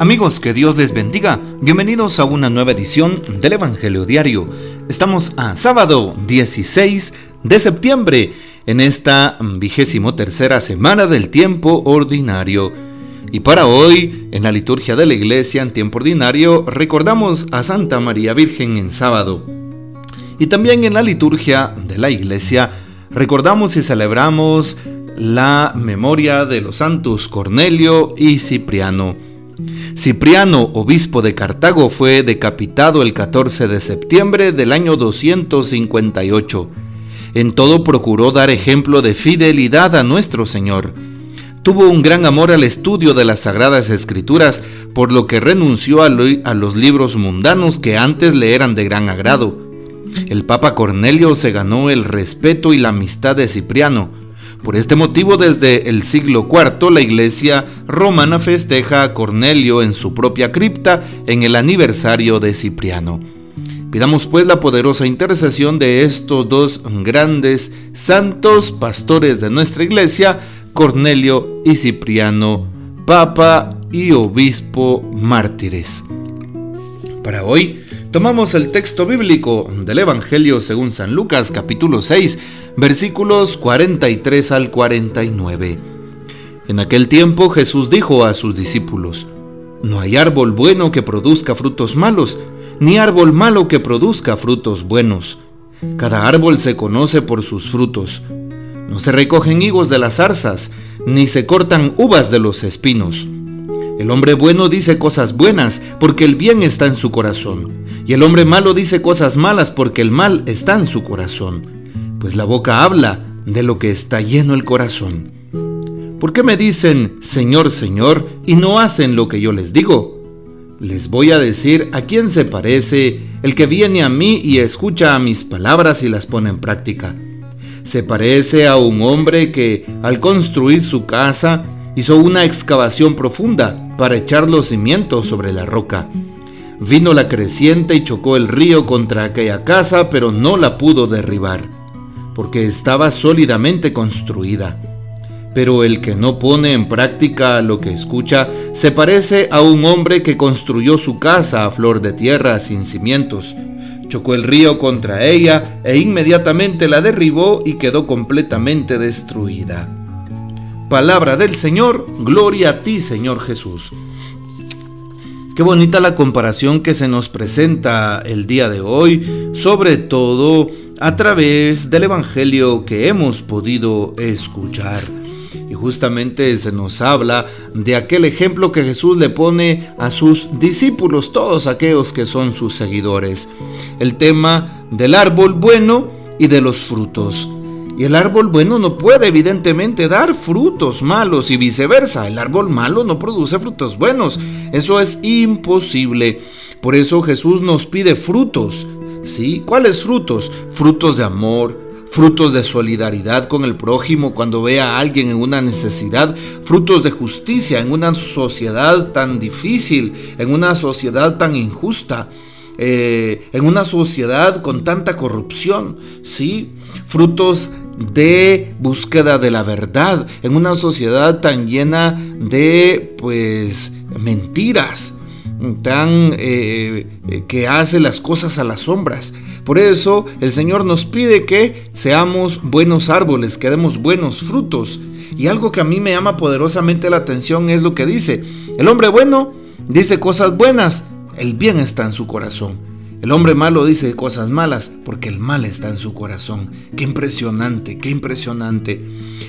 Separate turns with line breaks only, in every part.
Amigos, que Dios les bendiga. Bienvenidos a una nueva edición del Evangelio Diario. Estamos a sábado 16 de septiembre, en esta vigésimo tercera semana del tiempo ordinario. Y para hoy, en la liturgia de la iglesia en tiempo ordinario, recordamos a Santa María Virgen en sábado. Y también en la liturgia de la iglesia, recordamos y celebramos la memoria de los santos Cornelio y Cipriano. Cipriano, obispo de Cartago, fue decapitado el 14 de septiembre del año 258. En todo procuró dar ejemplo de fidelidad a nuestro Señor. Tuvo un gran amor al estudio de las Sagradas Escrituras, por lo que renunció a, los libros mundanos que antes le eran de gran agrado. El Papa Cornelio se ganó el respeto y la amistad de Cipriano, por este motivo, desde el siglo IV, la iglesia romana festeja a Cornelio en su propia cripta en el aniversario de Cipriano. Pidamos pues la poderosa intercesión de estos dos grandes santos pastores de nuestra iglesia, Cornelio y Cipriano, Papa y Obispo mártires. Para hoy tomamos el texto bíblico del Evangelio según San Lucas capítulo 6 versículos 43 al 49. En aquel tiempo Jesús dijo a sus discípulos, No hay árbol bueno que produzca frutos malos, ni árbol malo que produzca frutos buenos. Cada árbol se conoce por sus frutos. No se recogen higos de las zarzas, ni se cortan uvas de los espinos. El hombre bueno dice cosas buenas porque el bien está en su corazón, y el hombre malo dice cosas malas porque el mal está en su corazón pues la boca habla de lo que está lleno el corazón. ¿Por qué me dicen Señor, Señor y no hacen lo que yo les digo? Les voy a decir a quién se parece el que viene a mí y escucha a mis palabras y las pone en práctica. Se parece a un hombre que, al construir su casa, hizo una excavación profunda para echar los cimientos sobre la roca. Vino la creciente y chocó el río contra aquella casa, pero no la pudo derribar porque estaba sólidamente construida. Pero el que no pone en práctica lo que escucha se parece a un hombre que construyó su casa a flor de tierra sin cimientos. Chocó el río contra ella e inmediatamente la derribó y quedó completamente destruida. Palabra del Señor, gloria a ti Señor Jesús. Qué bonita la comparación que se nos presenta el día de hoy, sobre todo a través del Evangelio que hemos podido escuchar. Y justamente se nos habla de aquel ejemplo que Jesús le pone a sus discípulos, todos aquellos que son sus seguidores. El tema del árbol bueno y de los frutos. Y el árbol bueno no puede evidentemente dar frutos malos y viceversa. El árbol malo no produce frutos buenos. Eso es imposible. Por eso Jesús nos pide frutos ¿Sí? ¿Cuáles frutos? Frutos de amor, frutos de solidaridad con el prójimo cuando ve a alguien en una necesidad, frutos de justicia en una sociedad tan difícil, en una sociedad tan injusta. Eh, en una sociedad con tanta corrupción, ¿sí? Frutos de búsqueda de la verdad, en una sociedad tan llena de, pues, mentiras, tan eh, eh, que hace las cosas a las sombras. Por eso el Señor nos pide que seamos buenos árboles, que demos buenos frutos. Y algo que a mí me llama poderosamente la atención es lo que dice. El hombre bueno dice cosas buenas, el bien está en su corazón. El hombre malo dice cosas malas porque el mal está en su corazón. Qué impresionante, qué impresionante.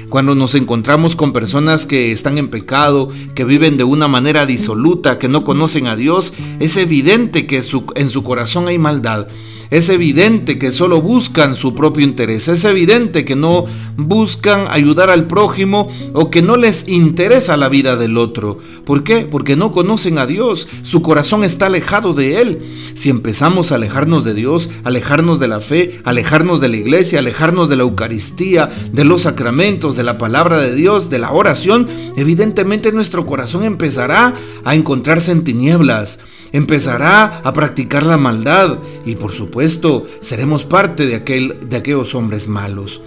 Cuando nos encontramos con personas que están en pecado, que viven de una manera disoluta, que no conocen a Dios, es evidente que en su corazón hay maldad. Es evidente que solo buscan su propio interés. Es evidente que no buscan ayudar al prójimo o que no les interesa la vida del otro. ¿Por qué? Porque no conocen a Dios. Su corazón está alejado de Él. Si empezamos a alejarnos de Dios, alejarnos de la fe, alejarnos de la iglesia, alejarnos de la Eucaristía, de los sacramentos, de la palabra de Dios, de la oración, evidentemente nuestro corazón empezará a encontrarse en tinieblas empezará a practicar la maldad y por supuesto seremos parte de, aquel, de aquellos hombres malos.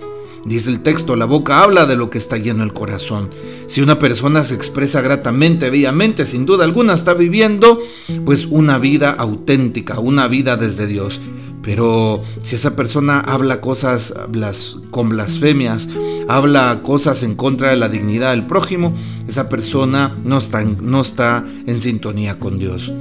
Dice el texto, la boca habla de lo que está lleno el corazón. Si una persona se expresa gratamente, bellamente, sin duda alguna está viviendo pues una vida auténtica, una vida desde Dios. Pero si esa persona habla cosas con blasfemias, habla cosas en contra de la dignidad del prójimo, esa persona no está, no está en sintonía con Dios.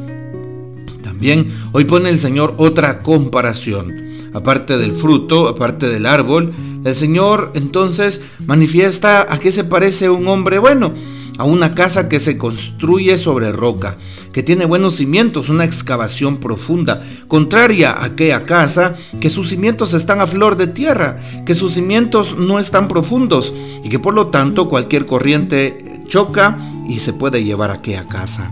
También hoy pone el Señor otra comparación. Aparte del fruto, aparte del árbol, el Señor entonces manifiesta a qué se parece un hombre bueno a una casa que se construye sobre roca, que tiene buenos cimientos, una excavación profunda, contraria a aquella casa que sus cimientos están a flor de tierra, que sus cimientos no están profundos y que por lo tanto cualquier corriente choca y se puede llevar a aquella casa.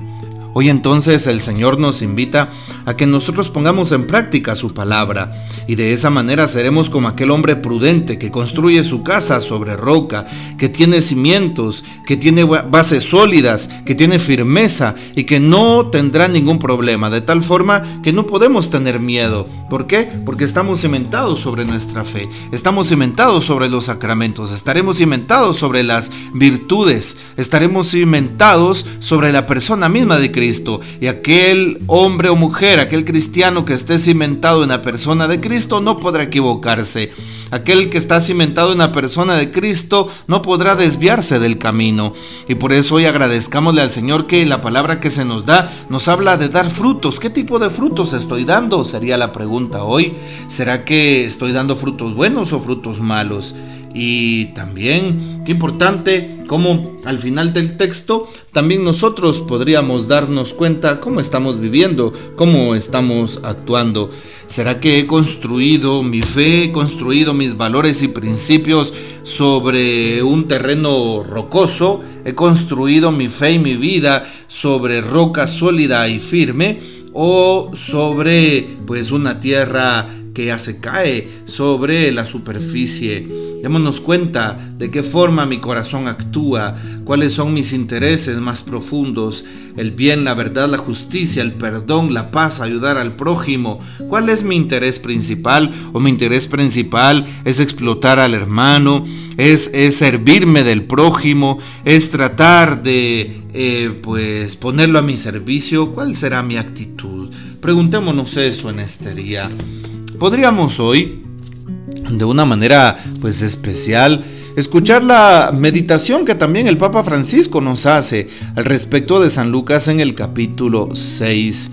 Hoy entonces el Señor nos invita a que nosotros pongamos en práctica su palabra y de esa manera seremos como aquel hombre prudente que construye su casa sobre roca, que tiene cimientos, que tiene bases sólidas, que tiene firmeza y que no tendrá ningún problema, de tal forma que no podemos tener miedo. ¿Por qué? Porque estamos cimentados sobre nuestra fe, estamos cimentados sobre los sacramentos, estaremos cimentados sobre las virtudes, estaremos cimentados sobre la persona misma de Cristo Cristo. Y aquel hombre o mujer, aquel cristiano que esté cimentado en la persona de Cristo, no podrá equivocarse. Aquel que está cimentado en la persona de Cristo no podrá desviarse del camino. Y por eso hoy agradezcámosle al Señor que la palabra que se nos da nos habla de dar frutos. ¿Qué tipo de frutos estoy dando? Sería la pregunta hoy. ¿Será que estoy dando frutos buenos o frutos malos? Y también, qué importante, como al final del texto, también nosotros podríamos darnos cuenta cómo estamos viviendo, cómo estamos actuando. ¿Será que he construido mi fe, he construido mis valores y principios sobre un terreno rocoso? ¿He construido mi fe y mi vida sobre roca sólida y firme? ¿O sobre pues una tierra que ya se cae sobre la superficie? Démonos cuenta de qué forma mi corazón actúa, cuáles son mis intereses más profundos, el bien, la verdad, la justicia, el perdón, la paz, ayudar al prójimo. ¿Cuál es mi interés principal? ¿O mi interés principal es explotar al hermano? ¿Es, es servirme del prójimo? ¿Es tratar de eh, pues ponerlo a mi servicio? ¿Cuál será mi actitud? Preguntémonos eso en este día. Podríamos hoy de una manera pues especial escuchar la meditación que también el Papa Francisco nos hace al respecto de San Lucas en el capítulo 6.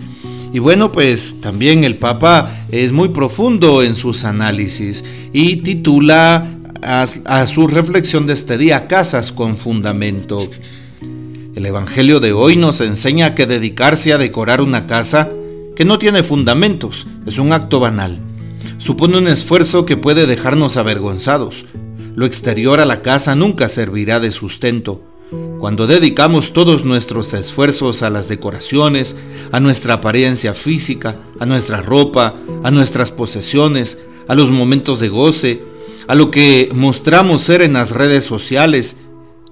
Y bueno, pues también el Papa es muy profundo en sus análisis y titula a, a, su reflexión de este día Casas con Fundamento. El Evangelio de hoy nos enseña que dedicarse a decorar una casa que no tiene fundamentos es un acto banal supone un esfuerzo que puede dejarnos avergonzados. Lo exterior a la casa nunca servirá de sustento. Cuando dedicamos todos nuestros esfuerzos a las decoraciones, a nuestra apariencia física, a nuestra ropa, a nuestras posesiones, a los momentos de goce, a lo que mostramos ser en las redes sociales,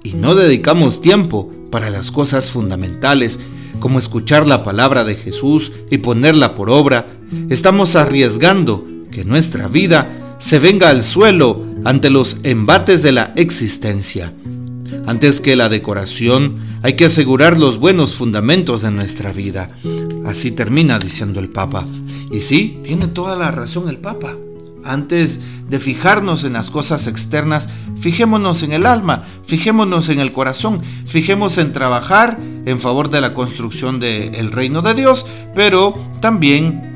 y no dedicamos tiempo para las cosas fundamentales, como escuchar la palabra de Jesús y ponerla por obra, estamos arriesgando que nuestra vida se venga al suelo ante los embates de la existencia. Antes que la decoración, hay que asegurar los buenos fundamentos de nuestra vida. Así termina diciendo el Papa. Y sí, tiene toda la razón el Papa. Antes de fijarnos en las cosas externas, fijémonos en el alma, fijémonos en el corazón, fijemos en trabajar en favor de la construcción del reino de Dios, pero también